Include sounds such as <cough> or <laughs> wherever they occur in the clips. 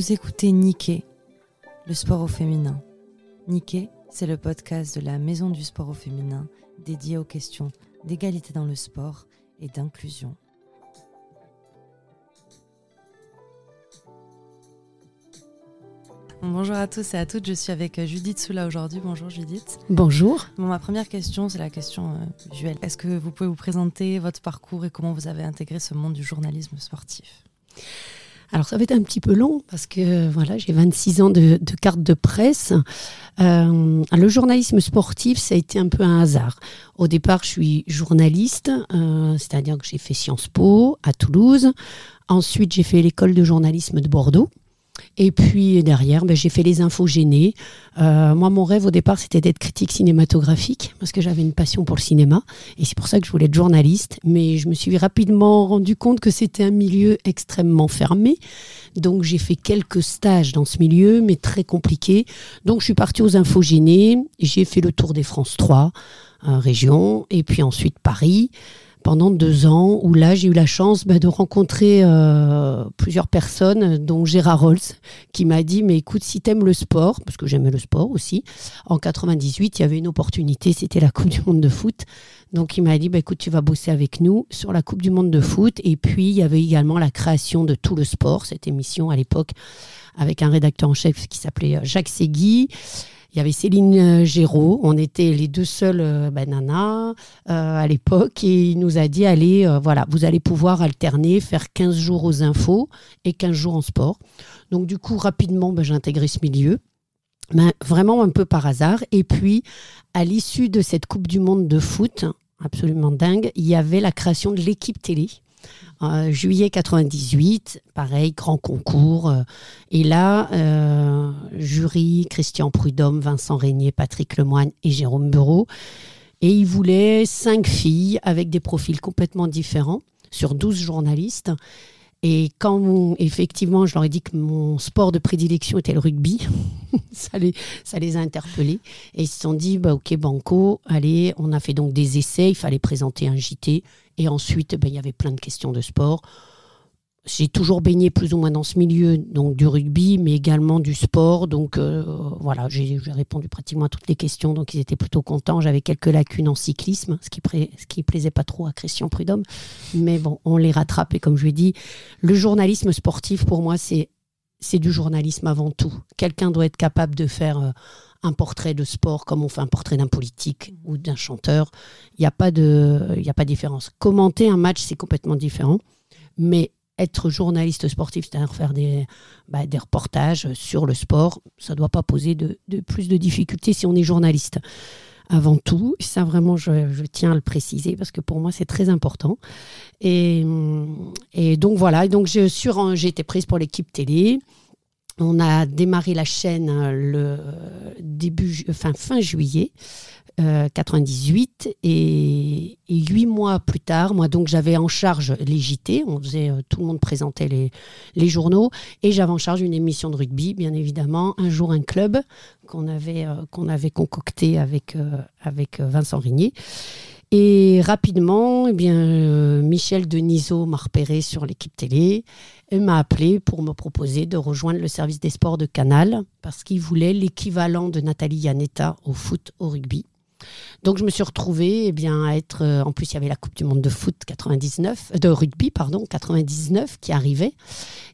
Vous écoutez Niké, le sport au féminin. Niké, c'est le podcast de la Maison du sport au féminin dédié aux questions d'égalité dans le sport et d'inclusion. Bonjour à tous et à toutes, je suis avec Judith Soula aujourd'hui. Bonjour Judith. Bonjour. Bon, ma première question, c'est la question euh. Est-ce que vous pouvez vous présenter votre parcours et comment vous avez intégré ce monde du journalisme sportif? Alors ça va être un petit peu long parce que voilà, j'ai 26 ans de, carte de presse. Euh, le journalisme sportif, ça a été un peu un hasard. Au départ, je suis journaliste, euh, c'est-à-dire que j'ai fait Sciences Po à Toulouse. Ensuite, j'ai fait l'école de journalisme de Bordeaux. Et puis derrière, ben, j'ai fait les infos gênées. Euh, moi, mon rêve au départ, c'était d'être critique cinématographique parce que j'avais une passion pour le cinéma. Et c'est pour ça que je voulais être journaliste. Mais je me suis rapidement rendu compte que c'était un milieu extrêmement fermé. Donc j'ai fait quelques stages dans ce milieu, mais très compliqué. Donc je suis partie aux infos gênées. J'ai fait le tour des France 3 euh, régions et puis ensuite Paris pendant deux ans, où là j'ai eu la chance bah, de rencontrer euh, plusieurs personnes, dont Gérard Rolls, qui m'a dit mais écoute si t'aimes le sport, parce que j'aimais le sport aussi, en 98 il y avait une opportunité, c'était la Coupe du Monde de foot. Donc il m'a dit bah, écoute tu vas bosser avec nous sur la Coupe du Monde de foot et puis il y avait également la création de tout le sport, cette émission à l'époque avec un rédacteur en chef qui s'appelait Jacques Segui. Il y avait Céline euh, Géraud. On était les deux seuls euh, bananas euh, à l'époque. Et il nous a dit allez, voilà, vous allez pouvoir alterner, faire 15 jours aux infos et 15 jours en sport. Donc, du coup, rapidement, ben, j'ai intégré ce milieu. Mais vraiment un peu par hasard. Et puis, à l'issue de cette Coupe du Monde de foot, absolument dingue, il y avait la création de l'équipe télé. Euh, juillet 98, pareil, grand concours. Euh, et là, euh, jury, Christian Prudhomme, Vincent Régnier, Patrick Lemoine et Jérôme Bureau. Et ils voulaient cinq filles avec des profils complètement différents sur 12 journalistes. Et quand effectivement je leur ai dit que mon sport de prédilection était le rugby, <laughs> ça, les, a interpellés. Et ils se sont dit, bah, ok Banco, allez, on a fait donc des essais, il fallait présenter un JT. Et ensuite, ben, il y avait plein de questions de sport. J'ai toujours baigné plus ou moins dans ce milieu, donc du rugby, mais également du sport. Donc euh, voilà, j'ai répondu pratiquement à toutes les questions, donc ils étaient plutôt contents. J'avais quelques lacunes en cyclisme, ce qui, ce plaisait pas trop à Christian Prudhomme. Mais bon, on les rattrape. Et comme je lui ai dit, le journalisme sportif, pour moi, c'est du journalisme avant tout. Quelqu'un doit être capable de faire... Euh, un portrait de sport comme on fait un portrait d'un politique ou d'un chanteur. Il n'y a, pas de, a pas de différence. Commenter un match, c'est complètement différent. Mais être journaliste sportif, c'est-à-dire faire des, bah, reportages sur le sport, ça ne doit pas poser de, plus de difficultés si on est journaliste. Avant tout, ça vraiment, je, tiens à le préciser parce que pour moi, c'est très important. Et, donc voilà, donc j'ai été prise pour l'équipe télé. On a démarré la chaîne euh, le début, fin juillet 98 euh, et, huit mois plus tard, moi donc j'avais en charge les JT, on faisait euh, tout le monde présentait les, journaux et j'avais en charge une émission de rugby, bien évidemment, un jour un club qu'on avait qu'on avait concocté avec avec Vincent Rigné. Et rapidement, eh bien, euh, Michel Denisot m'a repéré sur l'équipe télé et m'a appelé pour me proposer de rejoindre le service des sports de Canal parce qu'il voulait l'équivalent de Nathalie Yanetta au foot, au rugby. Donc je me suis retrouvée eh bien, à être. Euh, en plus, il y avait la Coupe du Monde de foot 99, de rugby, pardon, 99 qui arrivait.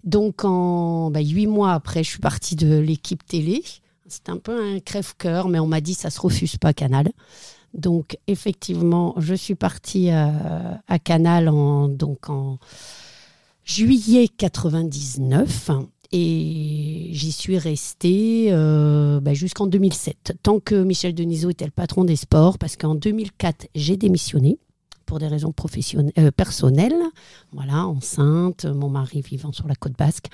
Donc en bah, mois après, je suis partie de l'équipe télé. C'était un peu un crève-cœur, mais on m'a dit ça se refuse pas Canal. Donc effectivement, je suis partie euh, à, Canal en, donc en juillet 99 et j'y suis restée euh, bah, jusqu'en 2007, tant que Michel Denisot était le patron des sports, parce qu'en 2004, j'ai démissionné pour des raisons professionnelles, euh, personnelles, voilà, enceinte, mon mari vivant sur la côte basque.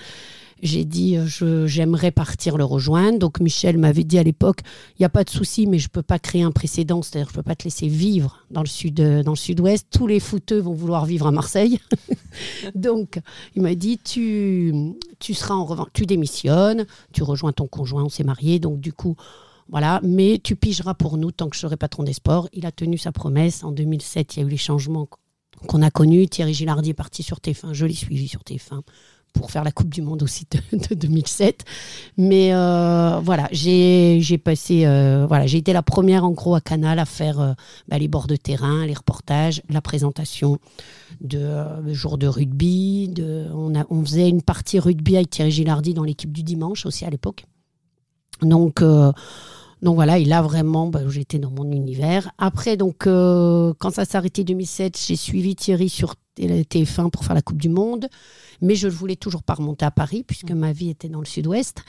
J'ai dit, euh, j'aimerais partir le rejoindre. Donc Michel m'avait dit à l'époque, il n'y a pas de souci, mais je ne peux pas créer un précédent, c'est-à-dire je ne peux pas te laisser vivre dans le sud, euh, sud-ouest. Tous les footeux vont vouloir vivre à Marseille. <laughs> Donc il m'a dit, tu, tu seras en revanche, tu démissionnes, tu rejoins ton conjoint, on s'est mariés. Donc du coup, voilà, mais tu pigeras pour nous tant que je serai patron des sports. Il a tenu sa promesse. En 2007, il y a eu les changements qu'on a connus. Thierry Gilardi est parti sur TF1, je l'ai suivi sur TF1 pour faire la Coupe du Monde aussi de, 2007. Mais euh, voilà, j'ai passé, euh, voilà, j'ai été la première en gros à Canal à faire euh, bah, les bords de terrain, les reportages, la présentation de jour de rugby. On, a, on faisait une partie rugby avec Thierry Gilardi dans l'équipe du dimanche aussi à l'époque. Donc donc voilà, et là vraiment, bah, j'étais dans mon univers. Après, donc quand ça s'est arrêté 2007, j'ai suivi Thierry sur TF1 pour faire la Coupe du Monde. Mais je ne voulais toujours pas remonter à Paris puisque ma vie était dans le sud-ouest.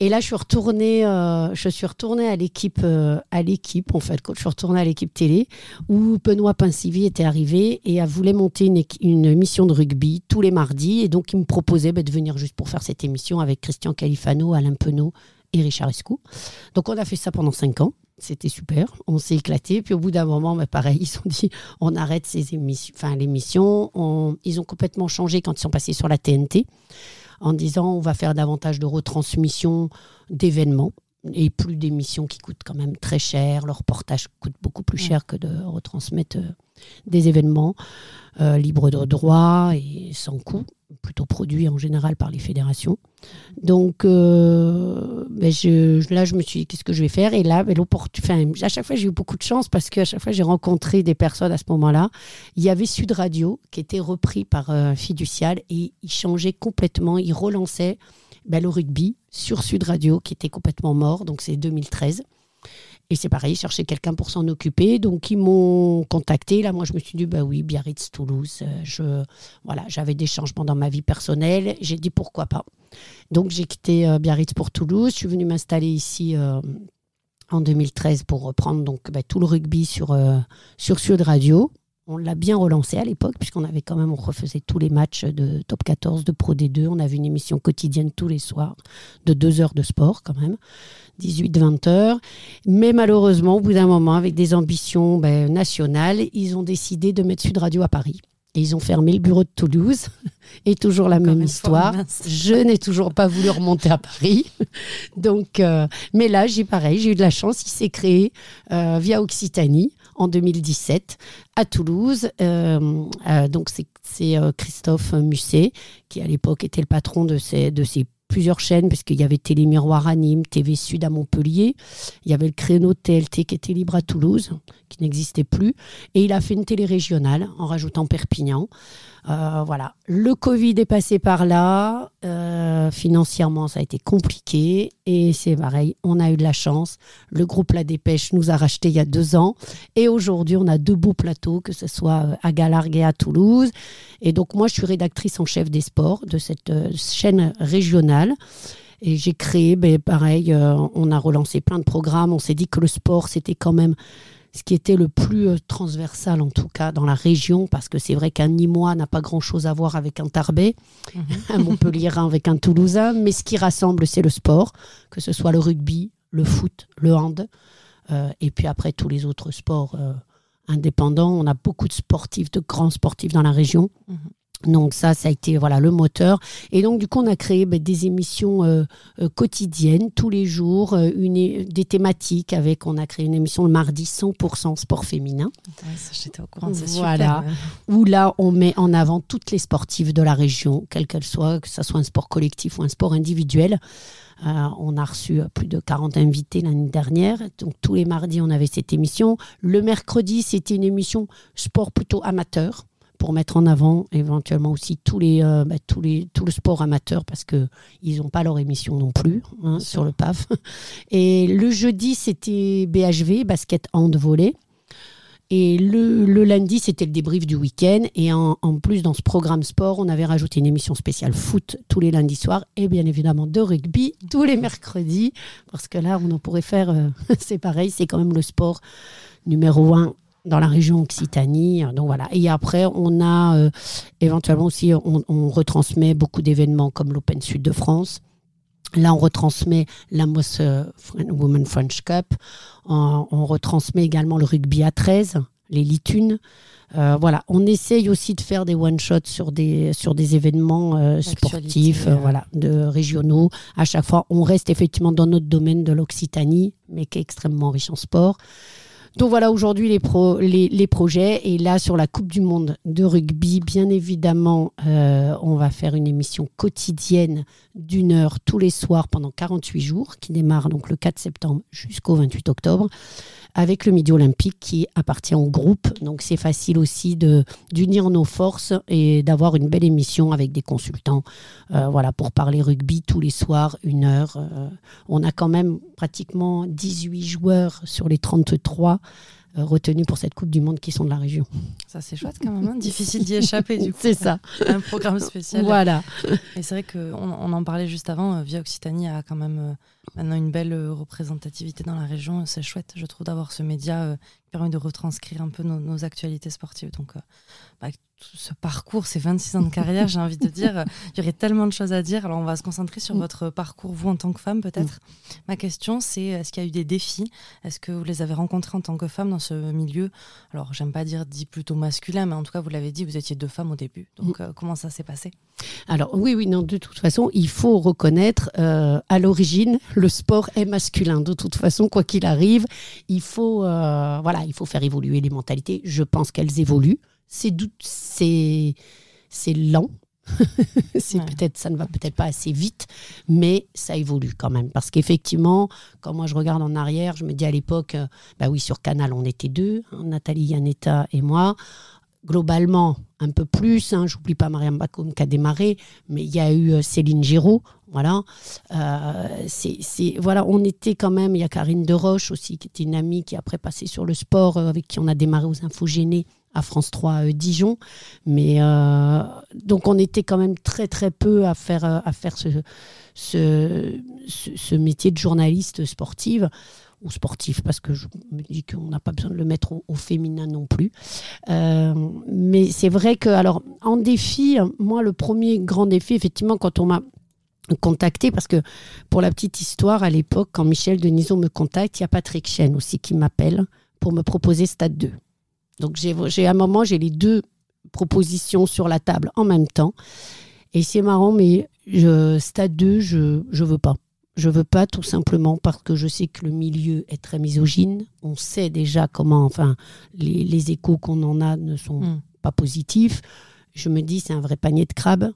Et là, je suis retournée, euh, je suis à l'équipe, euh, à l'équipe en fait. Je suis à l'équipe télé, où Benoît Pincivi était arrivé et a voulu monter une, une, mission de rugby tous les mardis. Et donc, il me proposait bah, de venir juste pour faire cette émission avec Christian Califano, Alain Penaud et Richard Escou. Donc, on a fait ça pendant cinq ans. C'était super, on s'est éclaté. Puis au bout d'un moment, bah, pareil, <laughs> ils ont dit on arrête ces émissions, enfin l'émission. Ils ont complètement changé quand ils sont passés sur la TNT en disant on va faire davantage de retransmissions d'événements et plus d'émissions qui coûtent quand même très cher. Le reportage coûte beaucoup plus cher que de retransmettre euh, des événements euh, libres de droit et sans coût plutôt produit en général par les fédérations. Donc euh, ben là, je me suis dit, qu'est-ce que je vais faire? Et là, ben, enfin, à chaque fois, j'ai eu beaucoup de chance parce qu'à chaque fois, j'ai rencontré des personnes à ce moment-là. Il y avait Sud Radio qui était repris par euh, Fiducial et il changeait complètement, il relançait ben, le rugby sur Sud Radio qui était complètement mort, donc c'est 2013. Et c'est pareil, chercher quelqu'un pour s'en occuper. Donc, ils m'ont contacté. Là, moi, je me suis dit, bah oui, Biarritz, Toulouse. Euh, je, voilà, j'avais des changements dans ma vie personnelle. J'ai dit, pourquoi pas. Donc, j'ai quitté euh, Biarritz pour Toulouse. Je suis venue m'installer ici euh, en 2013 pour reprendre donc, bah, tout le rugby sur, sur Sud Radio. On l'a bien relancé à l'époque, puisqu'on avait quand même, on refaisait tous les matchs de top 14, de Pro D2. On avait une émission quotidienne tous les soirs de deux heures de sport, quand même, 18-20 heures. Mais malheureusement, au bout d'un moment, avec des ambitions ben, nationales, ils ont décidé de mettre Sud Radio à Paris. Et ils ont fermé le bureau de Toulouse. <laughs> Et toujours la même histoire. je n'ai toujours pas voulu remonter à Paris. <laughs> Donc, euh, mais là, j'ai pareil, j'ai eu de la chance. Il s'est créé euh, via Occitanie en 2017 à Toulouse. Euh, euh, c'est euh, Christophe Musset qui à l'époque était le patron de ces, de ces plusieurs chaînes, parce qu'il y avait Télé Miroir à Nîmes, TV Sud à Montpellier, il y avait le créneau TLT qui était libre à Toulouse, qui n'existait plus, et il a fait une télé régionale en rajoutant Perpignan. Euh, voilà, le Covid est passé par là, euh, financièrement ça a été compliqué, et c'est pareil, on a eu de la chance. Le groupe La Dépêche nous a racheté il y a deux ans, et aujourd'hui on a deux beaux plateaux, que ce soit euh, à Galargue et à Toulouse. Et donc moi je suis rédactrice en chef des sports de cette chaîne régionale. Et j'ai créé, ben, pareil, on a relancé plein de programmes. On s'est dit que le sport, c'était quand même ce qui était le plus euh, transversal en tout cas dans la région, parce que c'est vrai qu'un Nîmois n'a pas grand-chose à voir avec un Tarbais, mhm. un Montpellierin <laughs> avec un Toulousain, mais ce qui rassemble, c'est le sport, que ce soit le rugby, le foot, le hand, euh, et puis après tous les autres sports euh, indépendants. On a beaucoup de sportifs, de grands sportifs dans la région. Mhm. Donc ça, ça a été voilà le moteur. Et donc du coup, on a créé ben, des émissions euh, euh, quotidiennes tous les jours, euh, une, des thématiques avec. On a créé une émission le mardi 100% sport féminin. J'étais au courant, c'est voilà, où là on met en avant toutes les sportives de la région, quelle qu'elle soit, que ce soit un sport collectif ou un sport individuel. on a reçu plus de 40 invités l'année dernière. Donc tous les mardis, on avait cette émission. Le mercredi, c'était une émission sport plutôt amateur pour mettre en avant éventuellement aussi tous les, euh, bah, tous les, tout le sport amateur parce qu'ils n'ont pas leur émission non plus hein, sur le PAF. Et le jeudi, c'était BHV, basket hand volley. Et le, le lundi, c'était le débrief du week-end. Et en, en, plus, dans ce programme sport, on avait rajouté une émission spéciale foot tous les lundis soirs et bien évidemment de rugby tous les mercredis. Parce que là, on en pourrait faire, euh, <laughs> c'est pareil, c'est quand même le sport numéro un dans la région Occitanie. Donc voilà. Et après, on a euh, éventuellement aussi, on, retransmet beaucoup d'événements comme l'Open Sud de France. Là, on retransmet la Moss euh, Women French Cup. On, retransmet également le rugby à 13, les Litunes. Euh, voilà, on essaye aussi de faire des one-shots sur des, sur des événements sportifs voilà, de régionaux. À chaque fois, on reste effectivement dans notre domaine de l'Occitanie, mais qui est extrêmement riche en sport. Donc voilà aujourd'hui les, pro, les, les, projets. Et là, sur la Coupe du Monde de rugby, bien évidemment, euh, on va faire une émission quotidienne d'une heure tous les soirs pendant 48 jours, qui démarre donc le 4 septembre jusqu'au 28 octobre avec le Midi Olympique qui appartient au groupe. Donc c'est facile aussi d'unir nos forces et d'avoir une belle émission avec des consultants euh, voilà, pour parler rugby tous les soirs, une heure. Euh, on a quand même pratiquement 18 joueurs sur les 33 euh, retenus pour cette Coupe du Monde qui sont de la région. Ça, c'est chouette quand même. Hein. Difficile d'y échapper, du <laughs> coup. c'est ça. <laughs> Un programme spécial. Voilà. Et c'est vrai qu'on on en parlait juste avant. Via Occitanie a quand même maintenant une belle représentativité dans la région. C'est chouette, je trouve, d'avoir ce média qui permet de retranscrire un peu nos, actualités sportives. Donc, bah, ce parcours, ces 26 ans de carrière, j'ai envie de dire, il y aurait tellement de choses à dire. Alors, on va se concentrer sur votre parcours, vous, en tant que femme, peut-être. Mm. Ma question, c'est est-ce qu'il y a eu des défis? Est-ce que vous les avez rencontrés en tant que femme dans ce milieu? Alors, j'aime pas dire dit plutôt masculin, mais en tout cas, vous l'avez dit, vous étiez deux femmes au début. Donc, mm. euh, comment ça s'est passé? Alors, oui, oui, non, de toute façon, il faut reconnaître, euh, à l'origine, le sport est masculin. De toute façon, quoi qu'il arrive, il faut, euh, voilà, il faut faire évoluer les mentalités. Je pense qu'elles évoluent c'est c'est lent. <laughs> c'est peut-être ça ne va peut-être pas assez vite, mais ça évolue quand même parce qu'effectivement, quand moi je regarde en arrière, je me dis à l'époque, euh, bah oui sur Canal on était deux, hein, Nathalie Yanetta et moi. Globalement, un peu plus. Hein, J'oublie pas Mariam Bakoum qui a démarré, mais il y a eu euh, Céline Giraud. Voilà. Euh, c'est, voilà, on était quand même. Il y a Karine Deroche aussi, qui était une amie qui a après passé sur le sport, avec qui on a démarré aux Infogénés à France 3 euh, Dijon. Mais euh, donc on était quand même très très peu à faire, euh, ce, métier de journaliste sportive ou sportif parce que je me dis qu'on n'a pas besoin de le mettre au, féminin non plus. mais c'est vrai que alors en défi, moi le premier grand défi effectivement quand on m'a contacté parce que pour la petite histoire à l'époque quand Michel Denisot me contacte, il y a Patrick Chen aussi qui m'appelle pour me proposer Stade 2. Donc j'ai un moment, j'ai les deux propositions sur la table en même temps. Et c'est marrant, mais je, stade 2, je ne veux pas. Je veux pas tout simplement parce que je sais que le milieu est très misogyne. On sait déjà comment, enfin, les, échos qu'on en a ne sont hmm. pas positifs. Je me dis, c'est un vrai panier de crabes.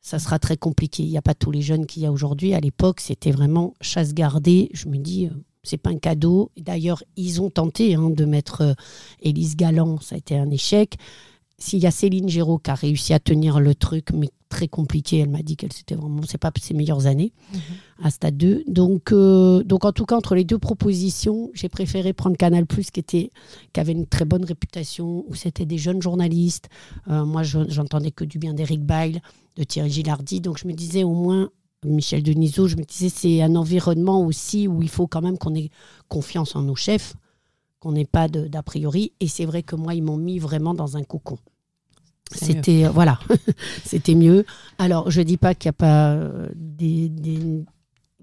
Ça sera très compliqué. Il n'y a pas tous les jeunes qu'il y a aujourd'hui. À l'époque, c'était vraiment chasse gardée. Je me dis, euh, c'est pas un cadeau. D'ailleurs, ils ont tenté hein, de mettre euh, Élise Galland, ça a été un échec. S'il y a Céline Géraud qui a réussi à tenir le truc, mais très compliqué, elle m'a dit qu'elle c'était vraiment, c'est pas ses meilleures années mhm. à Stade 2. Donc, euh, donc en tout cas entre les deux propositions, j'ai préféré prendre Canal Plus qui était, qui avait une très bonne réputation, où c'était des jeunes journalistes. Euh, moi, j'entendais que du bien d'Éric Bail, de Thierry Gilardi, donc je me disais au moins Michel Denisot, je me disais, c'est un environnement aussi où il faut quand même qu'on ait confiance en nos chefs, qu'on n'ait pas d'a priori. Et c'est vrai que moi, ils m'ont mis vraiment dans un cocon. C'était euh, voilà, <laughs> c'était mieux. Alors, je dis pas qu'il n'y a pas euh, des,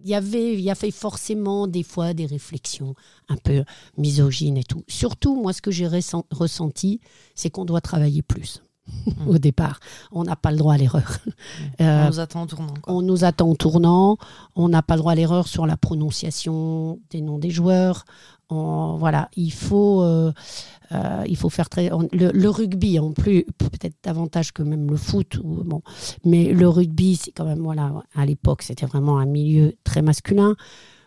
il y avait, il y avait forcément des fois des réflexions un peu misogynes et tout. Surtout, moi, ce que j'ai ressenti, c'est qu'on doit travailler plus. Mm. au départ. On n'a pas le droit à l'erreur. on <laughs> euh, nous attend en tournant. On nous attend en tournant. On n'a pas le droit à l'erreur sur la prononciation des noms des joueurs. voilà, il faut, euh, euh, il faut faire très. le, rugby, en plus, peut-être davantage que même le foot, ou, bon, mais le rugby, c'est quand même, voilà, à l'époque, c'était vraiment un milieu très masculin.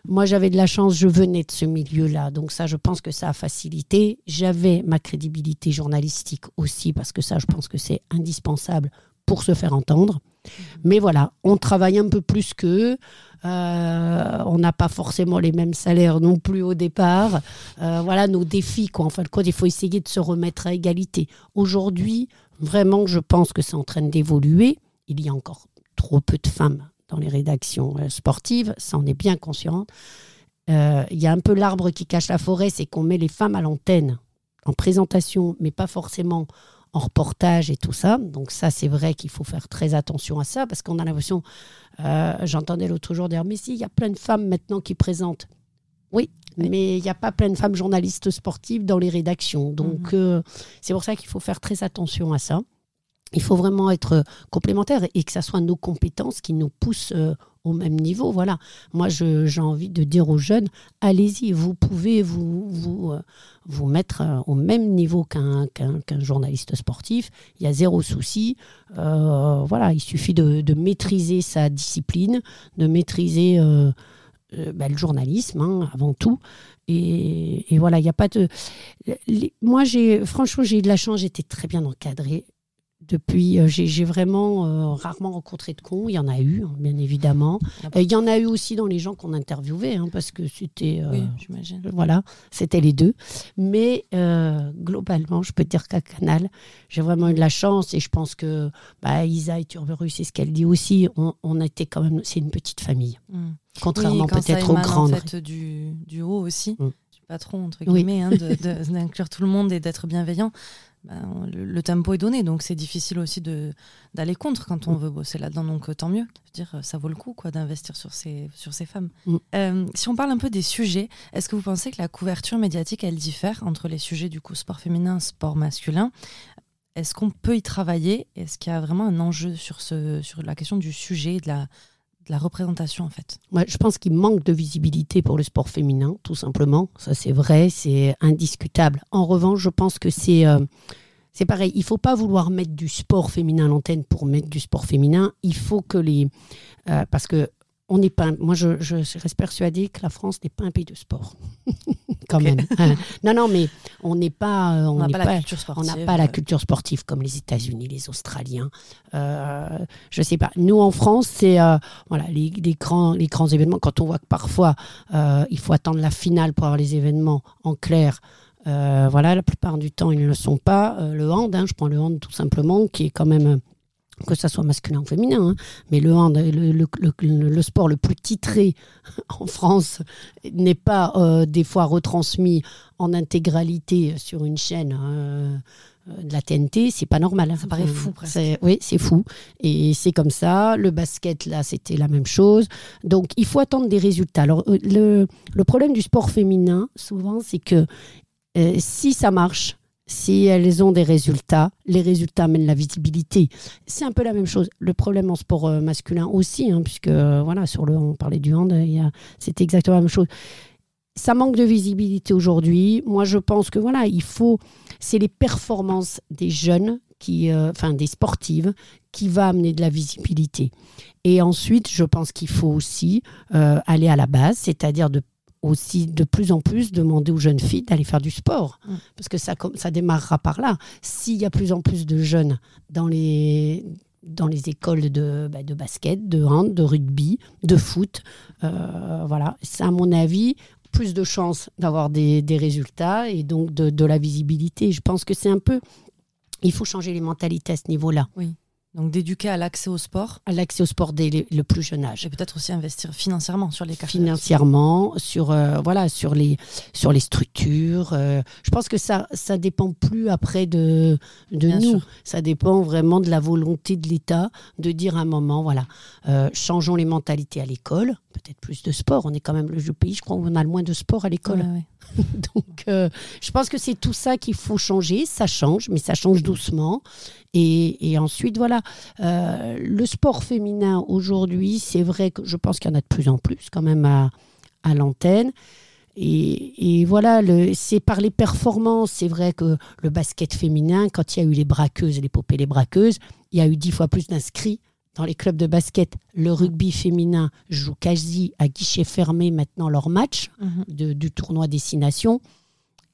Moi, j'avais de la chance, je venais de ce milieu-là. Donc ça, je pense que ça a facilité. J'avais ma crédibilité journalistique aussi, parce que ça, je pense que c'est indispensable pour se faire entendre. Mais voilà, on travaille un peu plus qu'eux. Euh, on n'a pas forcément les mêmes salaires non plus au départ. Euh, voilà nos défis. Quoi. En fin de compte, il faut essayer de se remettre à égalité. Aujourd'hui, vraiment, je pense que c'est en train d'évoluer. Il y a encore trop peu de femmes dans les rédactions euh, sportives, ça on est bien conscient. Euh, il y a un peu l'arbre qui cache la forêt, c'est qu'on met les femmes à l'antenne en présentation, mais pas forcément en reportage et tout ça. Donc ça, c'est vrai qu'il faut faire très attention à ça, parce qu'on a l'impression, euh, j'entendais l'autre jour dire, mais si, il y a plein de femmes maintenant qui présentent. Oui, mais il n'y a pas plein de femmes journalistes sportives dans les rédactions. Donc mhm. c'est pour ça qu'il faut faire très attention à ça il faut vraiment être complémentaire et que ce soit nos compétences qui nous poussent euh, au même niveau. Voilà. Moi, j'ai envie de dire aux jeunes, allez-y, vous pouvez vous, vous, euh, vous mettre euh, au même niveau qu'un journaliste sportif. Il y a zéro souci. Euh, voilà, il suffit de, maîtriser sa discipline, de maîtriser ben, le journalisme hein, avant tout. Et, voilà, il n'y a pas de. moi, franchement, j'ai eu de la chance. J'étais très bien encadrée depuis, euh, j'ai vraiment euh, rarement rencontré de cons. Il y en a eu, hein, bien évidemment. Euh, il y en a eu aussi dans les gens qu'on interviewait, hein, parce que c'était. oui, j'imagine. Voilà, c'était les deux. Mais globalement, je peux dire qu'à Canal, j'ai vraiment eu de la chance et je pense que bah, Isa et Turberus, c'est ce qu'elle dit aussi. On, était quand même. C'est une petite famille. Mm. Contrairement peut-être aux grandes. En fait, du, du haut aussi. Mm. Du patron, entre guillemets, hein, <laughs> d'inclure tout le monde et d'être bienveillant. Ben, le, tempo est donné, donc c'est difficile aussi d'aller contre quand on mm. veut bosser là-dedans. Donc euh, tant mieux. Je veux dire, ça vaut le coup quoi d'investir sur ces, sur ces femmes. Mm. Euh, si on parle un peu des sujets, est-ce que vous pensez que la couverture médiatique, elle diffère entre les sujets du coup sport féminin, sport masculin? Est-ce qu'on peut y travailler? Est-ce qu'il y a vraiment un enjeu sur, ce, sur la question du sujet, de la, la représentation en fait. je pense qu'il manque de visibilité pour le sport féminin, tout simplement. Ça c'est vrai, c'est indiscutable. En revanche, je pense que c'est euh, pareil. Il faut pas vouloir mettre du sport féminin à l'antenne pour mettre du sport féminin. Il faut que les euh, parce que on n'est pas. Moi, je, reste persuadée que la France n'est pas un pays de sport, <laughs> quand même. Hein. non, non, mais on n'est pas. Euh, on n'a pas, la culture sportive. On n'a pas la culture sportive comme les États-Unis, les Australiens. Euh, je sais pas. Nous, en France, c'est euh, voilà les, grands, les grands événements. Quand on voit que parfois euh, il faut attendre la finale pour avoir les événements en clair. voilà, la plupart du temps, ils ne le sont pas. le hand, hein, je prends le hand tout simplement, qui est quand même que ça soit masculin ou féminin, hein. mais le, hand, le, sport le plus titré <laughs> en France n'est pas euh, des fois retransmis en intégralité sur une chaîne euh, de la TNT, c'est pas normal. Hein. Ça paraît fou presque. Oui, c'est fou. Et c'est comme ça. Le basket, là, c'était la même chose. Donc, il faut attendre des résultats. Alors, euh, le, le problème du sport féminin, souvent, c'est que si ça marche, si elles ont des résultats, les résultats amènent la visibilité. C'est un peu la même chose. Le problème en sport euh, masculin aussi, hein, puisque euh, voilà, sur le, on parlait du hand, c'était exactement la même chose. Ça manque de visibilité aujourd'hui. Moi, je pense que voilà, il faut, c'est les performances des jeunes qui, euh, enfin des sportives, qui va amener de la visibilité. Et ensuite, je pense qu'il faut aussi aller à la base, c'est-à-dire de aussi de plus en plus demander aux jeunes filles d'aller faire du sport. Mm. Parce que ça, ça démarrera par là. S'il y a plus en plus de jeunes dans les, dans les écoles de, bah, de basket, de hand, de rugby, de foot, euh, voilà, c'est à mon avis plus de chances d'avoir des, des, résultats et donc de, de la visibilité. Je pense que c'est un peu... Il faut changer les mentalités à ce niveau-là. Oui. Donc d'éduquer à l'accès au sport. À l'accès au sport dès le plus jeune âge. Et peut-être aussi investir financièrement sur les cartes. Financièrement, sur euh, voilà, sur les sur les structures. Euh, je pense que ça ça dépend plus après de de nous. Ça dépend vraiment de la volonté de l'État de dire à un moment voilà, euh, changeons les mentalités à l'école. Peut-être plus de sport. On est quand même le pays, je crois, où on a le moins de sport à l'école. <laughs> Donc, je pense que c'est tout ça qu'il faut changer. Ça change, mais ça change doucement. Et, ensuite, voilà, euh, le sport féminin aujourd'hui, c'est vrai que je pense qu'il y en a de plus en plus quand même à, à l'antenne. Et, voilà, c'est par les performances. C'est vrai que le basket féminin, quand il y a eu les braqueuses, les popées, les braqueuses, il y a eu dix fois plus d'inscrits dans les clubs de basket. Le rugby féminin joue quasi à guichet fermé maintenant leur match mhm. du tournoi Destination.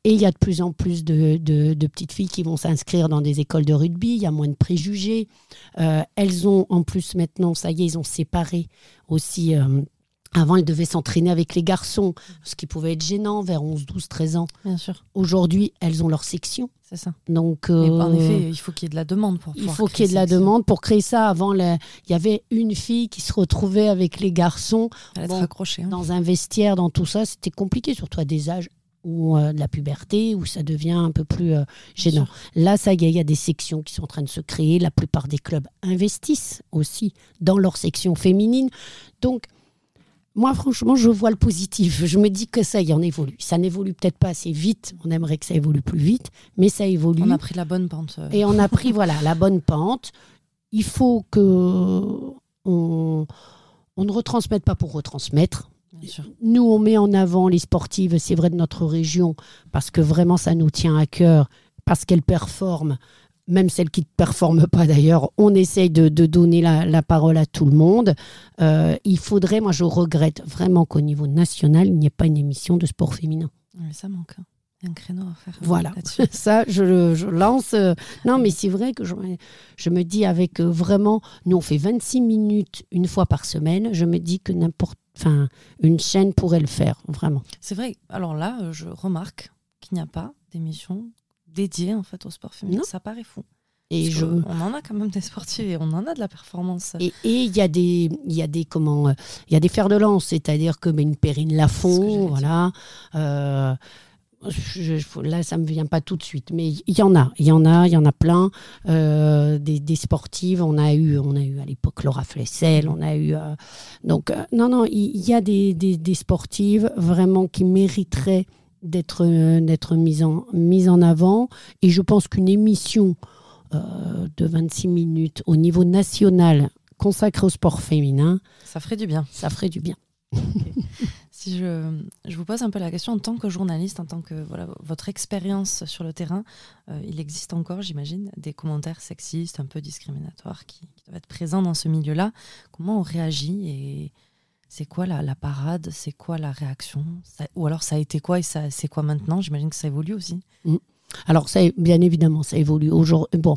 Et il y a de plus en plus de, petites filles qui vont s'inscrire dans des écoles de rugby. Il y a moins de préjugés. Euh, elles ont, en plus, maintenant, ça y est, ils ont séparé aussi. Euh, avant, elles devaient s'entraîner avec les garçons, ce qui pouvait être gênant vers 11, 12, 13 ans. Bien sûr. Aujourd'hui, elles ont leur section. C'est ça. Donc, en effet, il faut qu'il y ait de la demande pour Il faut qu'il y ait de la demande pour créer ça. Avant, il y avait une fille qui se retrouvait avec les garçons. Elle bon, accrochée, hein. Dans un vestiaire, dans tout ça, c'était compliqué, surtout à des âges ou euh, de la puberté, où ça devient un peu plus euh, gênant. Là, ça y est, il y a des sections qui sont en train de se créer. La plupart des clubs investissent aussi dans leur section féminine. Donc, moi, franchement, je vois le positif. Je me dis que ça y en évolue. Ça n'évolue peut-être pas assez vite. On aimerait que ça évolue plus vite, mais ça évolue. On a pris la bonne pente. Euh. Et on a pris, <laughs> voilà, la bonne pente. Il faut que on on ne retransmet pas pour retransmettre. Nous, on met en avant les sportives, c'est vrai, de notre région, parce que vraiment, ça nous tient à cœur, parce qu'elles performent, même celles qui ne performent pas d'ailleurs, on essaye de, donner la, parole à tout le monde. Euh, il faudrait, moi je regrette vraiment qu'au niveau national, il n'y ait pas une émission de sport féminin. ça manque. Hein. Il y a un créneau à faire. Voilà, <laughs> ça je, je, lance. Euh, non, mais c'est vrai que je, je, me dis avec euh, vraiment, nous on fait 26 minutes une fois par semaine, je me dis que n'importe, enfin, une chaîne pourrait le faire, vraiment. C'est vrai, alors là, je remarque qu'il n'y a pas d'émission dédié en fait au sport féminin. Ça paraît fou. Et je... On en a quand même des sportifs et on en a de la performance. Et il y a des, il y a des comment, il y a des fers de lance, c'est-à-dire que une Perrine Lafont, voilà. Euh, là, ça me vient pas tout de suite, mais il y en a, il y en a, il y en a plein. Euh, des, des, sportives, on a eu, on a eu à l'époque Laura Flessel, on a eu. Euh, donc non, non, il y, a des, des, des sportives vraiment qui mériteraient d'être euh, d'être mise en, mise en avant. Et je pense qu'une émission euh, de 26 minutes au niveau national consacrée au sport féminin... Ça ferait du bien. Ça ferait du bien. si je, je, vous pose un peu la question en tant que journaliste, en tant que voilà, votre expérience sur le terrain, euh, il existe encore, j'imagine, des commentaires sexistes, un peu discriminatoires qui, qui, doivent être présents dans ce milieu-là. Comment on réagit et c'est quoi la, parade? C'est quoi la réaction? Ou alors ça a été quoi et ça, c'est quoi maintenant? J'imagine que ça évolue aussi. Mm. Alors, ça, bien évidemment, ça évolue. Aujourd'hui, bon,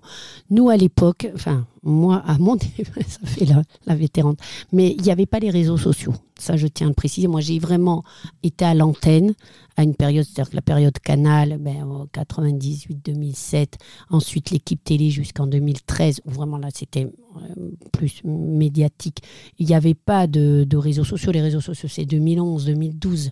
nous, à l'époque, enfin, moi, à mon <laughs> ça fait la, la vétérante, mais il n'y avait pas les réseaux sociaux. Ça, je tiens à le préciser. Moi, j'ai vraiment été à l'antenne à une période, c'est-à-dire que la période Canal, ben, 98-2007, ensuite l'équipe télé jusqu'en 2013, où vraiment là, c'était euh, plus médiatique. Il n'y avait pas de, réseaux sociaux. Les réseaux sociaux, c'est 2011-2012.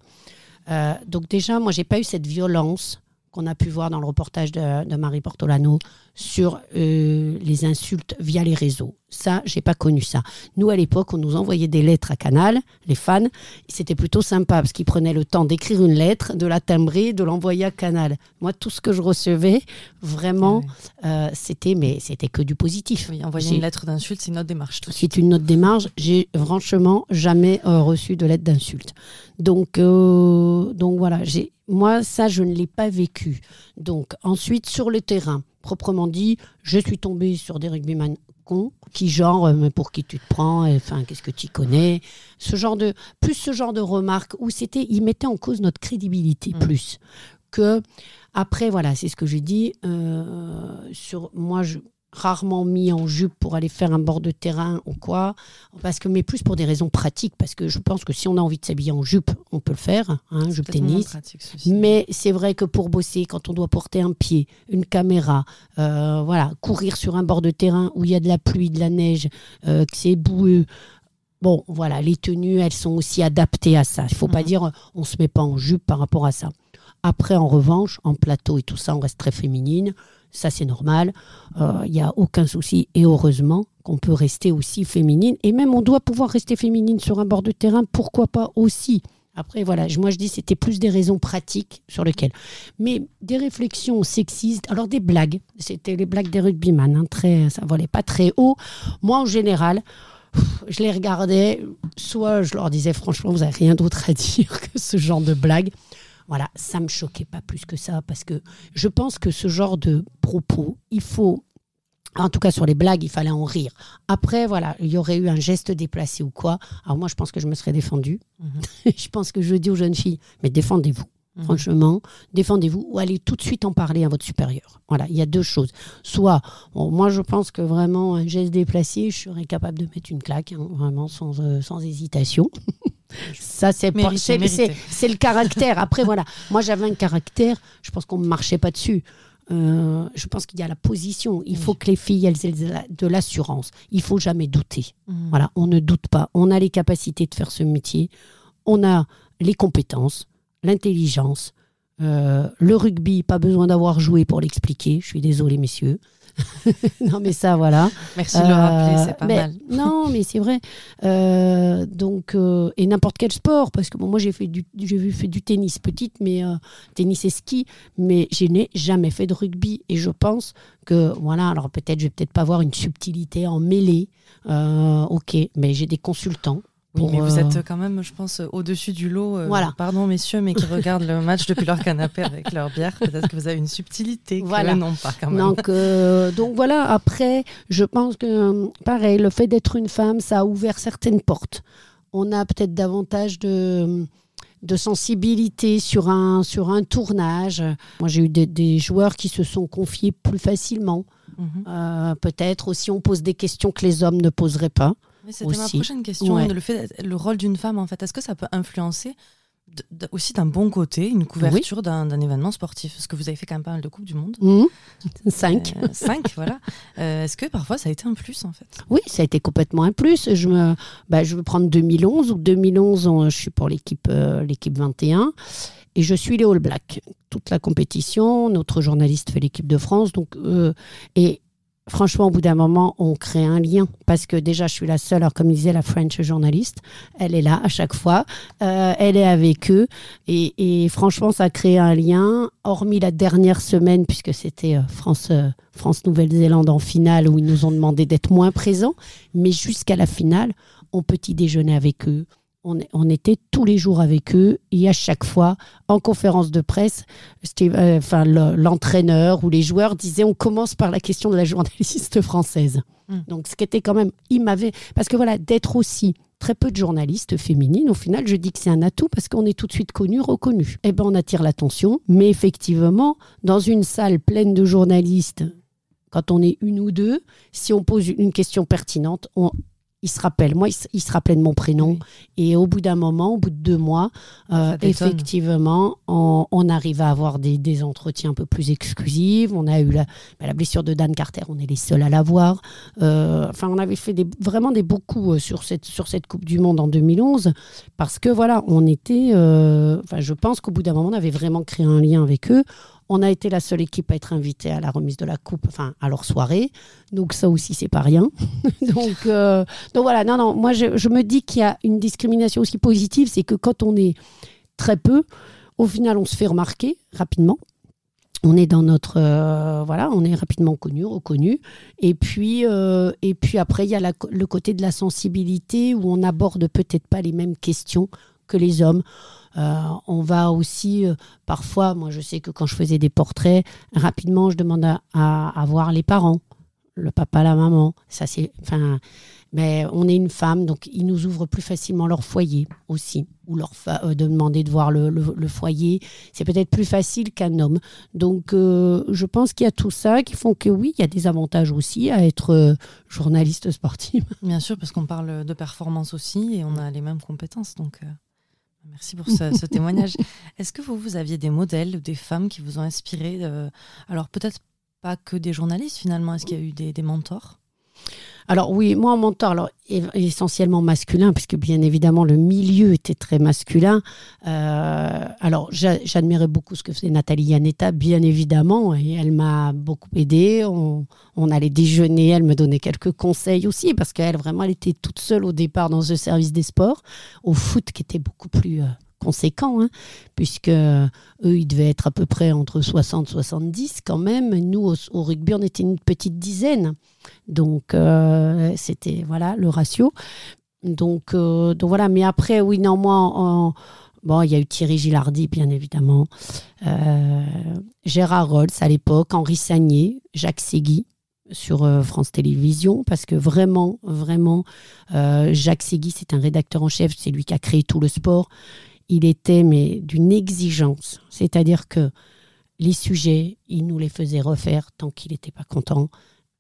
Euh, donc déjà, moi, j'ai pas eu cette violence qu'on a pu voir dans le reportage de, Marie Portolano sur euh, les insultes via les réseaux. Ça, j'ai pas connu ça. Nous, à l'époque, on nous envoyait des lettres à Canal, les fans. C'était plutôt sympa parce qu'ils prenaient le temps d'écrire une lettre, de la timbrer, de l'envoyer à Canal. Moi, tout ce que je recevais, vraiment, euh, c'était mais c'était que du positif. envoyer une lettre d'insulte, c'est une autre démarche. C'est une autre démarche. J'ai franchement jamais euh, reçu de lettre d'insulte. Donc, donc voilà, j'ai moi, ça, je ne l'ai pas vécu. Donc, ensuite, sur le terrain, proprement dit, je suis tombée sur des rugbyman cons qui genre, euh, mais pour qui tu te prends, enfin, qu'est-ce que tu connais? Ce genre de, plus ce genre de remarques où c'était, ils mettaient en cause notre crédibilité mm. plus que. Après, voilà, c'est ce que j'ai dit. Euh, sur moi, je, rarement mis en jupe pour aller faire un bord de terrain ou quoi. Parce que, mais plus pour des raisons pratiques, parce que je pense que si on a envie de s'habiller en jupe, on peut le faire, hein, jupe tennis. Mais c'est vrai que pour bosser, quand on doit porter un pied, une caméra, euh, voilà, courir sur un bord de terrain où il y a de la pluie, de la neige, euh, que c'est boueux. Bon, voilà, les tenues, elles sont aussi adaptées à ça. Il ne faut pas mhm. dire on se met pas en jupe par rapport à ça. Après, en revanche, en plateau et tout ça, on reste très féminine ça c'est normal, il euh, n'y a aucun souci. Et heureusement qu'on peut rester aussi féminine. Et même on doit pouvoir rester féminine sur un bord de terrain, pourquoi pas aussi? Après, voilà, moi je dis c'était plus des raisons pratiques sur lesquelles. Mais des réflexions sexistes, alors des blagues, c'était les blagues des rugbyman, hein, très, ça volait pas très haut. Moi en général, je les regardais, soit je leur disais franchement, vous n'avez rien d'autre à <laughs> dire que ce genre de blagues, voilà, ça me choquait pas plus que ça parce que je pense que ce genre de propos, il faut en tout cas, sur les blagues, il fallait en rire. Après, voilà, il y aurait eu un geste déplacé ou quoi. Alors moi, je pense que je me serais défendue. Mhm. <laughs> je pense que je dis aux jeunes filles, mais défendez-vous. Mhm. Franchement, défendez-vous ou allez tout de suite en parler à votre supérieur. Voilà, il y a deux choses. Soit, moi je pense que vraiment un geste déplacé, je serais capable de mettre une claque, hein, vraiment sans, euh, sans hésitation. <laughs> Ça, c'est c'est le caractère. Après, voilà, moi j'avais un caractère, je pense qu'on ne marchait pas dessus. Euh, je pense qu'il y a la position. Il faut que les filles elles aient de l'assurance. Il faut jamais douter. Mmh. Voilà, on ne doute pas. On a les capacités de faire ce métier. On a les compétences, l'intelligence. Euh, le rugby, pas besoin d'avoir joué pour l'expliquer. Je suis désolée, messieurs. <laughs> non, mais ça, voilà. Merci de le rappeler, c'est pas euh, mal. <laughs> non, mais c'est vrai. Euh, donc, euh, et n'importe quel sport, parce que bon, moi, j'ai fait du, j'ai fait du tennis petite, mais tennis et ski, mais je n'ai jamais fait de rugby. Et je pense que, voilà, alors peut-être, je vais peut-être pas avoir une subtilité en mêlée, ok, mais j'ai des consultants oui, mais vous êtes quand même, je pense, au-dessus du lot. voilà. Pardon, messieurs, mais qui <laughs> regardent le match depuis leur canapé avec leur bière. Peut-être que vous avez une subtilité voilà. non pas quand même. Donc, donc voilà, après, je pense que, pareil, le fait d'être une femme, ça a ouvert certaines portes. On a peut-être davantage de de sensibilité sur un, sur un tournage. Moi, j'ai eu des, joueurs qui se sont confiés plus facilement. Mhm. Euh, peut-être aussi, on pose des questions que les hommes ne poseraient pas. C'était ma prochaine question. Le, fait, le rôle d'une femme, en fait, est-ce que ça peut influencer aussi d'un bon côté, une couverture d'un événement sportif? Parce que vous avez fait quand même pas mal de Coupes du Monde. Mmh. Cinq. Euh, <laughs> cinq, voilà. Euh, est-ce que parfois ça a été un plus en fait? Oui, ça a été complètement un plus. Je, me, bah, je veux prendre 2011. Ou 2011, je suis pour l'équipe euh, l'équipe 21 et je suis les All Blacks. Toute la compétition, notre journaliste fait l'équipe de France. Donc, et franchement, au bout d'un moment, on crée un lien. Parce que déjà, je suis la seule, alors comme disait la French journaliste, elle est là à chaque fois, euh, elle est avec eux. Et, franchement, ça crée un lien. Hormis la dernière semaine, puisque c'était euh, France, euh, France Nouvelle-Zélande en finale où ils nous ont demandé d'être moins présents, mais jusqu'à la finale, on petit déjeuner avec eux, on, était tous les jours avec eux et à chaque fois, en conférence de presse, euh, enfin, l'entraîneur ou les joueurs disaient on commence par la question de la journaliste française. Hmm. Donc, ce qui était quand même, il m'avait. Parce que voilà, d'être aussi très peu de journalistes féminines, au final, je dis que c'est un atout parce qu'on est tout de suite connu, reconnu. Eh bien, on attire l'attention, mais effectivement, dans une salle pleine de journalistes, quand on est une ou deux, si on pose une question pertinente, on, il se rappelle. Moi, il, se rappelait de mon prénom. Et au bout d'un moment, au bout de deux mois, euh, effectivement, on, arrive à avoir des, entretiens un peu plus exclusifs. On a eu la, bah, la, blessure de Dan Carter, on est les seuls à l'avoir. Euh, enfin, on avait fait des, vraiment des beaux coups euh, sur cette, sur cette Coupe du Monde en 2011 parce que voilà, on était. Enfin, je pense qu'au bout d'un moment, on avait vraiment créé un lien avec eux. On a été la seule équipe à être invitée à la remise de la coupe, enfin à leur soirée. Donc ça aussi, c'est pas rien. <laughs> donc, euh, donc voilà, non, non, moi je, me dis qu'il y a une discrimination aussi positive, c'est que quand on est très peu, au final, on se fait remarquer rapidement. On est dans notre euh, voilà, on est rapidement connu, reconnu. Et puis euh, et puis après il y a le côté de la sensibilité où on n'aborde peut-être pas les mêmes questions que les hommes. Euh, on va aussi, euh, parfois, moi je sais que quand je faisais des portraits, rapidement je demande à, voir les parents, le papa, la maman. Ça c'est, enfin, mais on est une femme, donc ils nous ouvrent plus facilement leur foyer aussi, ou leur euh, de demander de voir le, foyer. C'est peut-être plus facile qu'un homme. Donc je pense qu'il y a tout ça qui font que oui, il y a des avantages aussi à être journaliste sportif. Bien sûr, parce qu'on parle de performance aussi et on a les mêmes compétences, donc. Merci pour ce, témoignage. <laughs> Est-ce que vous, vous aviez des modèles, des femmes qui vous ont inspiré euh, Alors peut-être pas que des journalistes finalement, est-ce qu'il y a eu des, mentors? Alors oui, moi en mentor, alors essentiellement masculin, puisque bien évidemment le milieu était très masculin. Euh, alors j'admirais beaucoup ce que faisait Nathalie Yanetta, bien évidemment, et elle m'a beaucoup aidé. On, on, allait déjeuner, elle me donnait quelques conseils aussi, parce qu'elle vraiment, elle était toute seule au départ dans ce service des sports, au foot qui était beaucoup plus euh, conséquent, hein, puisque eux, ils devaient être à peu près entre 60 70 quand même. Nous, au, rugby, on était une petite dizaine. Donc, euh, c'était voilà le ratio. Donc, euh, donc, voilà, mais après, oui, non, moi, bon, il y a eu Thierry Gilardi, bien évidemment, euh, Gérard Rolls à l'époque, Henri Sagné, Jacques Segui sur France Télévisions parce que vraiment, vraiment, Jacques Segui, c'est un rédacteur en chef, c'est lui qui a créé tout le sport il était mais d'une exigence. C'est-à-dire que les sujets, il nous les faisait refaire tant qu'il n'était pas content.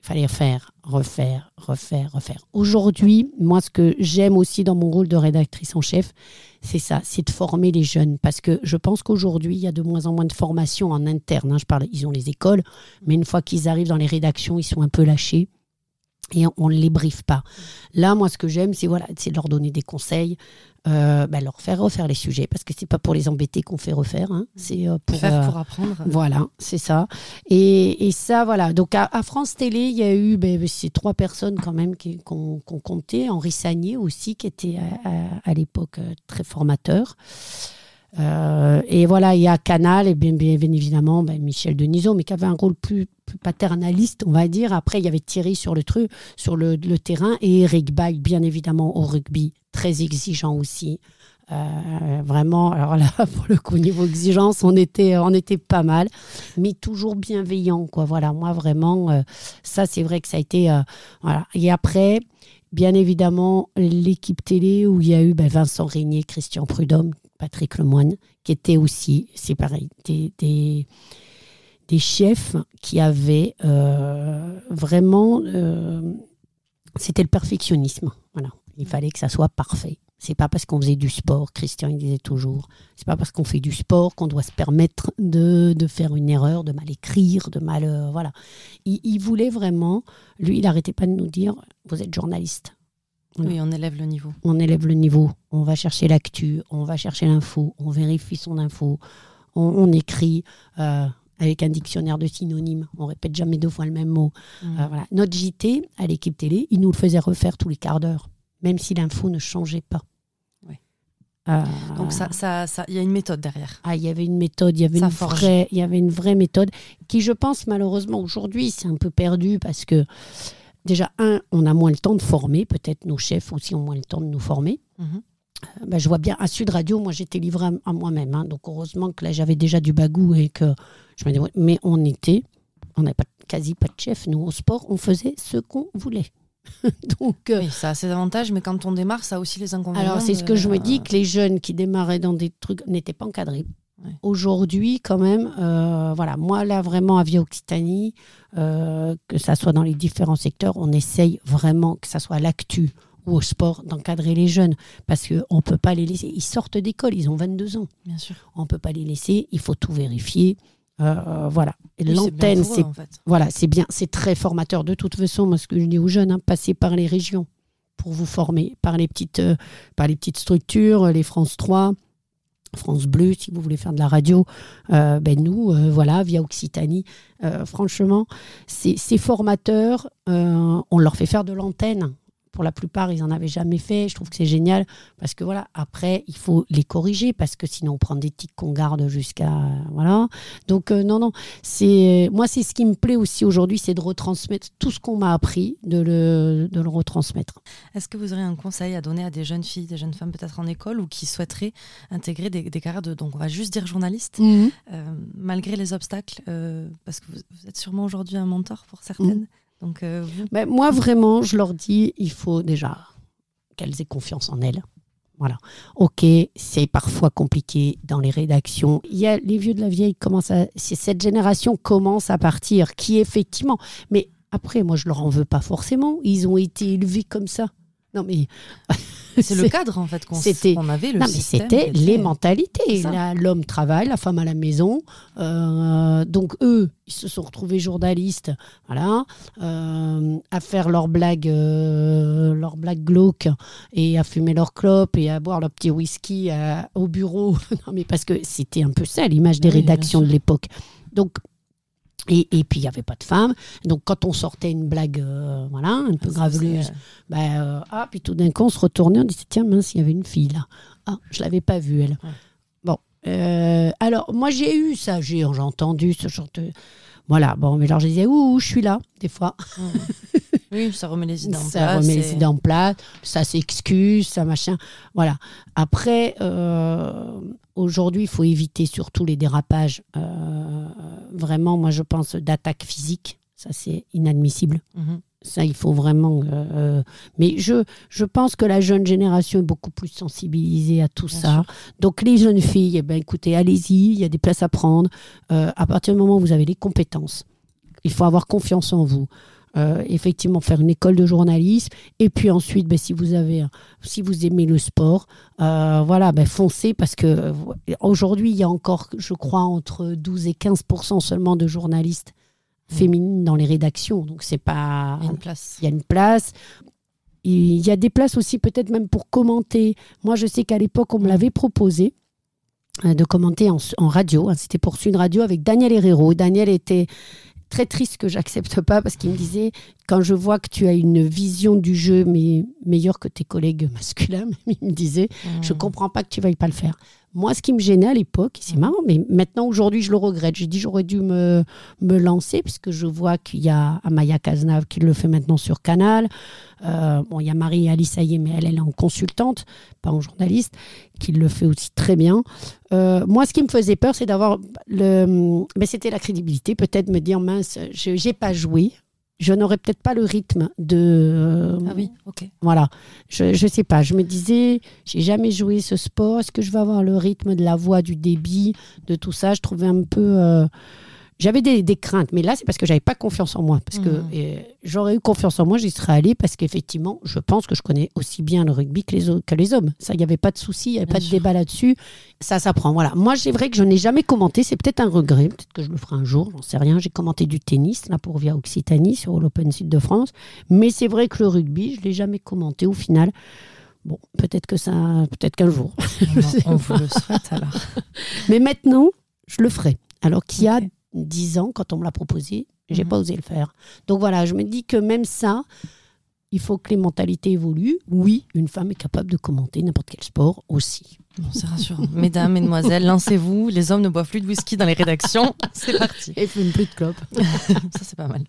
Il fallait refaire, refaire, refaire, refaire. Aujourd'hui, moi, ce que j'aime aussi dans mon rôle de rédactrice en chef, c'est ça, c'est de former les jeunes. Parce que je pense qu'aujourd'hui, il y a de moins en moins de formation en interne. Hein. Je parle, ils ont les écoles, mais une fois qu'ils arrivent dans les rédactions, ils sont un peu lâchés et on ne les briefe pas. Là, moi, ce que j'aime, c'est voilà, c'est leur donner des conseils, euh, bah, leur faire refaire les sujets, parce que c'est pas pour les embêter qu'on fait refaire, hein. c'est euh, pour, faire pour apprendre. Voilà, c'est ça. Et, et, ça, voilà. Donc à, France Télé, il y a eu ben, ces trois personnes quand même qu'on qu comptait. Henri Sagné aussi, qui était à, l'époque euh, très formateur. Et voilà, il y a Canal, et bien, évidemment ben, Michel Denisot, mais qui avait un rôle plus, paternaliste, on va dire. Après, il y avait Thierry sur le truc, sur le, terrain, et Eric Bay, bien évidemment, au rugby, très exigeant aussi. Euh, vraiment, alors là, <laughs> pour le coup, niveau exigence, on était, on était pas mal, mais toujours bienveillant, quoi. Voilà, moi, vraiment, euh, ça, c'est vrai que ça a été. Euh, voilà. Et après, bien évidemment, l'équipe télé où il y a eu ben, Vincent Régnier, Christian Prudhomme, Patrick Lemoine, qui étaient aussi, c'est pareil, des, des, chefs qui avaient vraiment. C'était le perfectionnisme. Voilà. Il fallait que ça soit parfait. C'est pas parce qu'on faisait du sport, Christian il disait toujours, c'est pas parce qu'on fait du sport qu'on doit se permettre de, de, faire une erreur, de mal écrire, de mal. Euh, voilà. Il, voulait vraiment, lui, il n'arrêtait pas de nous dire vous êtes journaliste. Oui, on élève le niveau. On élève le niveau. On va chercher l'actu, on va chercher l'info, on vérifie son info, on, écrit. Euh, avec un dictionnaire de synonymes. On répète jamais deux fois le même mot. Mmh. Euh, voilà. Notre JT, à l'équipe télé, il nous le faisait refaire tous les quarts d'heure même si l'info ne changeait pas. Euh, Donc ça, ça, ça, il y a une méthode derrière. Ah, il y avait une méthode, il y avait une vraie, il y avait une vraie méthode qui, je pense, malheureusement aujourd'hui, c'est un peu perdu parce que déjà un, on a moins le temps de former, peut-être nos chefs aussi ont moins le temps de nous former. Mhm. Euh, ben, je vois bien à Sud Radio, moi j'étais livré à, moi-même, hein. donc heureusement que là j'avais déjà du bagou et que je me mais on était, on n'avait pas quasi pas de chef, nous au sport, on faisait ce qu'on voulait. <laughs> Donc, euh, oui, ça a ses avantages, mais quand on démarre, ça a aussi les inconvénients. Alors, c'est ce que je me dis, que les jeunes qui démarraient dans des trucs n'étaient pas encadrés. Aujourd'hui, quand même, euh, voilà, moi là vraiment à Via Occitanie, euh, que ça soit dans les différents secteurs, on essaye vraiment que ça soit à l'actu ou au sport d'encadrer les jeunes parce qu'on ne peut pas les laisser. Ils sortent d'école, ils ont 22 ans. Bien sûr. On ne peut pas les laisser, il faut tout vérifier. Euh, voilà. L'antenne, c'est voilà, c'est bien, c'est très formateur. De toute façon, moi, ce que je dis aux jeunes, hein, passez par les régions pour vous former, par les petites, par les petites structures, les France 3. France Bleu, si vous voulez faire de la radio, euh, ben nous, voilà, via Occitanie, franchement, c'est formateurs, on leur fait faire de l'antenne pour la plupart, ils n'en avaient jamais fait. Je trouve que c'est génial parce que voilà, après, il faut les corriger parce que sinon, on prend des tics qu'on garde jusqu'à. Voilà. Donc, euh, non, non. c'est Moi, c'est ce qui me plaît aussi aujourd'hui, c'est de retransmettre tout ce qu'on m'a appris, de le, de le retransmettre. Est-ce que vous aurez un conseil à donner à des jeunes filles, des jeunes femmes peut-être en école ou qui souhaiteraient intégrer des, carrières de, donc on va juste dire journaliste, mhm. euh, malgré les obstacles, euh, parce que vous, êtes sûrement aujourd'hui un mentor pour certaines. Mhm. Euh, moi, vraiment, je leur dis, il faut déjà qu'elles aient confiance en elles. Voilà. Ok, c'est parfois compliqué dans les rédactions. Il y a les vieux de la vieille commencent à, cette génération commence à partir, qui effectivement, mais après, moi, je leur en veux pas forcément. Ils ont été élevés comme ça. Non, mais. <laughs> C'est le cadre, en fait, qu'on avait. Le non, mais c'était les mentalités. L'homme travaille, la femme à la maison. Euh, donc, eux, ils se sont retrouvés journalistes, voilà, euh, à faire leurs blagues, euh, leurs blagues glauques et à fumer leur clope et à boire leur petit whisky au bureau. <laughs> non, mais parce que c'était un peu ça, l'image des rédactions de l'époque. Donc, et, et, puis il n'y avait pas de femmes. Donc quand on sortait une blague, euh, voilà, un peu ah, graveleuse, ben, euh, ah, puis tout d'un coup on se retournait, on disait tiens mince, il y avait une fille là. Ah, je l'avais pas vue elle. Bon, euh, alors moi j'ai eu ça, j'ai entendu ce genre de, voilà. Bon, mais alors je disais ouh, je suis là des fois. <laughs> Oui, ça remet les idées en place. Ça remet les idées en place, ça s'excuse, ça machin. Voilà. Après, aujourd'hui, il faut éviter surtout les dérapages. Euh, vraiment, moi, je pense d'attaque physique. Ça, c'est inadmissible. Mhm. Ça, il faut vraiment. Euh, euh, mais je, je pense que la jeune génération est beaucoup plus sensibilisée à tout ça. Donc, les jeunes filles, eh ben, écoutez, allez-y, il y a des places à prendre. à partir du moment où vous avez les compétences, il faut avoir confiance en vous. Euh, effectivement faire une école de journalisme. Et puis ensuite, ben, si vous avez, si vous aimez le sport, euh, voilà, ben, foncez parce que euh, aujourd'hui, il y a encore, je crois, entre 12 et 15% seulement de journalistes mmh. féminines dans les rédactions. Donc c'est pas. Il y a une place. Il y a une place. Il y a des places aussi peut-être même pour commenter. Moi, je sais qu'à l'époque, on me l'avait proposé de commenter en, radio. Hein. C'était pour une Radio avec Daniel Herrero. Daniel était très triste que j'accepte pas parce qu'il me disait quand je vois que tu as une vision du jeu mais meilleure que tes collègues masculins, <laughs> il me disait je je mmh. comprends pas que tu veuilles pas le faire. Moi, ce qui me gênait à l'époque, c'est marrant, mais maintenant, aujourd'hui, je le regrette. J'ai dit, j'aurais dû me, me lancer, puisque je vois qu'il y a Amaya Kaznav qui le fait maintenant sur Canal. Euh, bon, il y a Marie-Alice Ayer, mais elle, elle est en consultante, pas en journaliste, qui le fait aussi très bien. Euh, moi, ce qui me faisait peur, c'est d'avoir le. Mais c'était la crédibilité, peut-être me dire, mince, je n'ai pas joué je n'aurais peut-être pas le rythme de. ah oui, ok. Voilà. Je ne sais pas. Je me disais, j'ai jamais joué ce sport. Est-ce que je vais avoir le rythme de la voix, du débit, de tout ça? Je trouvais un peu. Euh, j'avais des, craintes, mais là, c'est parce que j'avais pas confiance en moi. Parce que mmh. j'aurais eu confiance en moi, j'y serais allée parce qu'effectivement, je pense que je connais aussi bien le rugby que les, que les hommes. Ça, il n'y avait pas de souci, il n'y avait pas de débat là-dessus. Ça s'apprend. Voilà. Moi, c'est vrai que je n'ai jamais commenté. C'est peut-être un regret. Peut-être que je le ferai un jour, j'en sais rien. J'ai commenté du tennis, là, pour Via Occitanie, sur l'Open Sud de France. Mais c'est vrai que le rugby, je ne l'ai jamais commenté au final. Bon, peut-être que ça, peut-être qu'un jour. On, <laughs> vous le souhaite alors. Mais maintenant, je le ferai. Alors qu'il y a 10 ans, quand on me l'a proposé, j'ai n'ai mhm. pas osé le faire. Donc voilà, je me dis que même ça, il faut que les mentalités évoluent. Oui, une femme est capable de commenter n'importe quel sport aussi. c'est rassurant. <laughs> Mesdames, Mesdemoiselles, lancez-vous. Les hommes ne boivent plus de whisky dans les rédactions. <laughs> C'est parti. Et fument plus de clopes. <laughs> ça, c'est pas mal.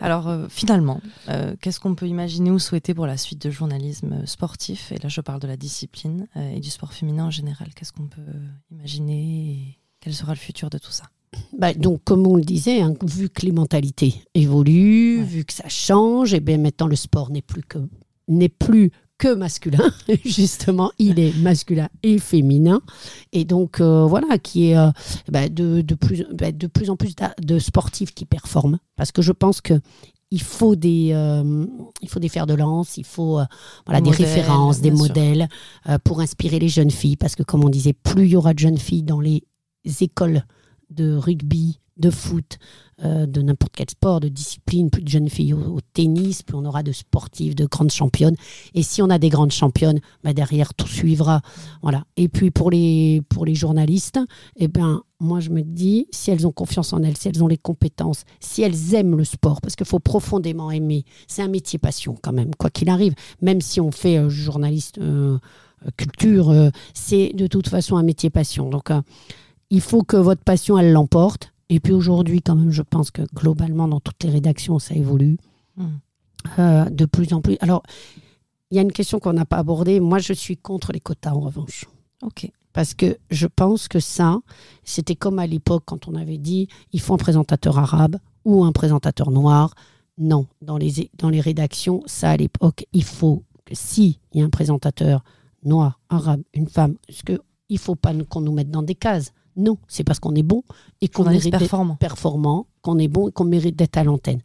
Alors, euh, finalement, euh, qu'est-ce qu'on peut imaginer ou souhaiter pour la suite de journalisme sportif? Et là, je parle de la discipline euh, et du sport féminin en général. Qu'est-ce qu'on peut imaginer et quel sera le futur de tout ça? Bah, donc, comme on le disait, hein, vu que les mentalités évoluent, vu que ça change, et bien maintenant le sport n'est plus que n'est plus que masculin, <laughs> justement, il est masculin et féminin, et donc euh, voilà, qui est euh, bah, de, de, plus, bah, de plus en plus de sportifs qui performent, parce que je pense que il faut des, euh, il faut des fers de lance, il faut voilà, des références, des modèles pour inspirer les jeunes filles, parce que comme on disait, plus il y aura de jeunes filles dans les écoles de rugby, de foot, euh, de n'importe quel sport, de discipline, plus de jeunes filles au, tennis, plus on aura de sportives, de grandes championnes. Et si on a des grandes championnes, bah derrière tout suivra. Voilà. Et puis pour les, pour les journalistes, eh ben, moi je me dis, si elles ont confiance en elles, si elles ont les compétences, si elles aiment le sport, parce qu'il faut profondément aimer, c'est un métier passion quand même, quoi qu'il arrive, même si on fait euh, journaliste euh, culture, c'est de toute façon un métier passion. Donc il faut que votre passion, elle l'emporte. Et puis aujourd'hui, quand même, je pense que globalement, dans toutes les rédactions, ça évolue hmm. euh, de plus en plus. Alors, il y a une question qu'on n'a pas abordée. Moi, je suis contre les quotas, en revanche. OK. Parce que je pense que ça, c'était comme à l'époque quand on avait dit il faut un présentateur arabe ou un présentateur noir. Non, dans les, dans les rédactions, ça à l'époque, il faut que si il y a un présentateur noir, arabe, une femme, parce que il faut pas qu'on nous mette dans des cases. Non, c'est parce qu'on est bon et qu'on est performant, performant qu'on est bon et qu'on mérite d'être à l'antenne.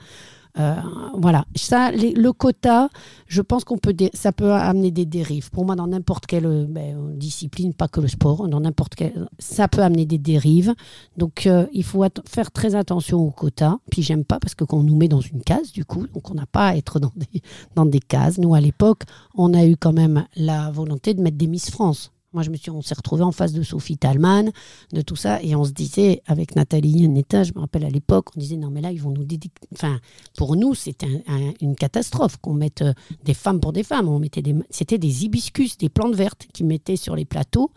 Euh, voilà, ça, le quota, je pense qu'on peut, ça peut amener des dérives. Pour moi, dans n'importe quelle euh, ben, discipline, pas que le sport, dans n'importe quelle, ça peut amener des dérives. Donc, euh, il faut faire très attention au quota. Puis, j'aime pas parce que qu'on nous met dans une case, du coup, donc on n'a pas à être dans des, dans des cases. Nous, à l'époque, on a eu quand même la volonté de mettre des Miss France. Moi, je me suis, on s'est retrouvé en face de Sophie Talman, de tout ça, et on se disait, avec Nathalie Netta, je me rappelle à l'époque, on disait, non, mais là, ils vont nous dédier. Enfin, pour nous, c'était une catastrophe qu'on mette euh, des femmes pour des femmes. On mettait des, c'était des hibiscus, des plantes vertes qui mettaient sur les plateaux.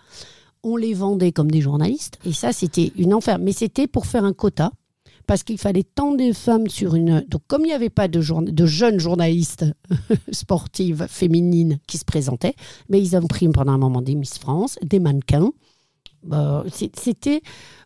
On les vendait comme des journalistes, et ça, c'était une enfer. Mais c'était pour faire un quota parce qu'il fallait tant de femmes sur une. Donc, comme il n'y avait pas de, de jeunes journalistes <laughs> sportives féminines qui se présentaient, mais ils ont pris pendant un moment des Miss France, des mannequins. Bah, c'était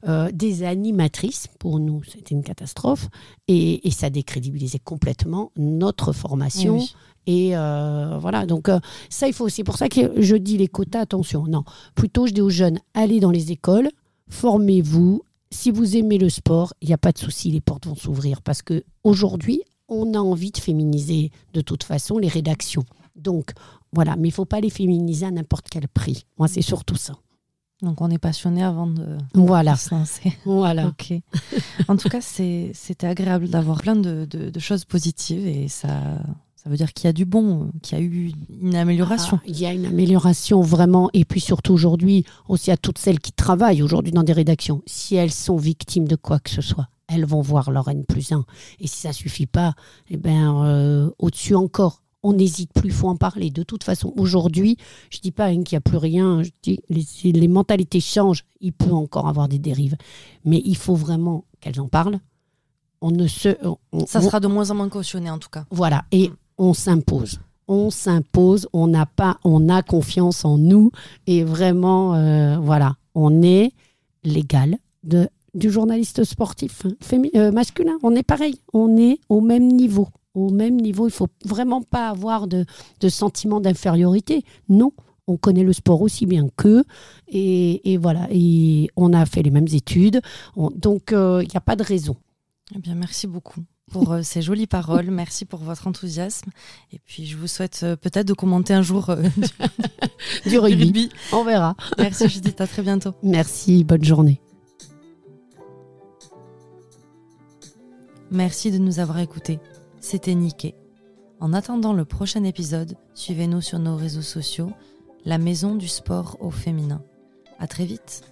euh, des animatrices pour nous, c'était une catastrophe et, ça décrédibilisait complètement notre formation. Et euh, voilà, donc euh, ça, il faut. C'est pour ça que je dis les quotas, attention. Non, plutôt je dis aux jeunes, allez dans les écoles, formez-vous, si vous aimez le sport, il n'y a pas de souci, les portes vont s'ouvrir parce que aujourd'hui, on a envie de féminiser de toute façon les rédactions. Donc voilà, mais il faut pas les féminiser à n'importe quel prix. Moi, c'est surtout ça. Donc on est passionné avant de, voilà. se lancer. Voilà. ok. En tout cas, c'était agréable d'avoir plein de, de, choses positives et ça, ça veut dire qu'il y a du bon, qu'il y a eu une amélioration. Ah, il y a une amélioration vraiment. Et puis surtout aujourd'hui, aussi à toutes celles qui travaillent aujourd'hui dans des rédactions, si elles sont victimes de quoi que ce soit, elles vont voir leur N plus 1. Et si ça suffit pas, eh ben, euh, au-dessus encore, on n'hésite plus, il faut en parler. De toute façon, aujourd'hui, je dis pas hein, qu'il n'y a plus rien, je dis les, les mentalités changent, il peut encore avoir des dérives, mais il faut vraiment qu'elles en parlent. On ne se, on- Ça on- sera de moins en moins cautionné en tout cas. voilà, et on s'impose. On s'impose, on n'a pas, on a confiance en nous et vraiment, euh, voilà, on est l'égal du journaliste sportif hein, euh, masculin. On est pareil, on est au même niveau, au même niveau. Il faut vraiment pas avoir de, de sentiment d'infériorité. Non, on connaît le sport aussi bien qu'eux et, et voilà, et on a fait les mêmes études, On- donc euh, il n'y a pas de raison. Eh bien, merci beaucoup pour euh, ces jolies paroles. Merci pour votre enthousiasme. Et puis, je vous souhaite euh, peut-être de commenter un jour euh, du, <laughs> Du rugby, rugby. on verra. Merci Judith, à très bientôt. Merci, bonne journée. Merci de nous avoir écoutés. C'était Niqué. En attendant le prochain épisode, suivez-nous sur nos réseaux sociaux, la maison du sport au féminin. À très vite.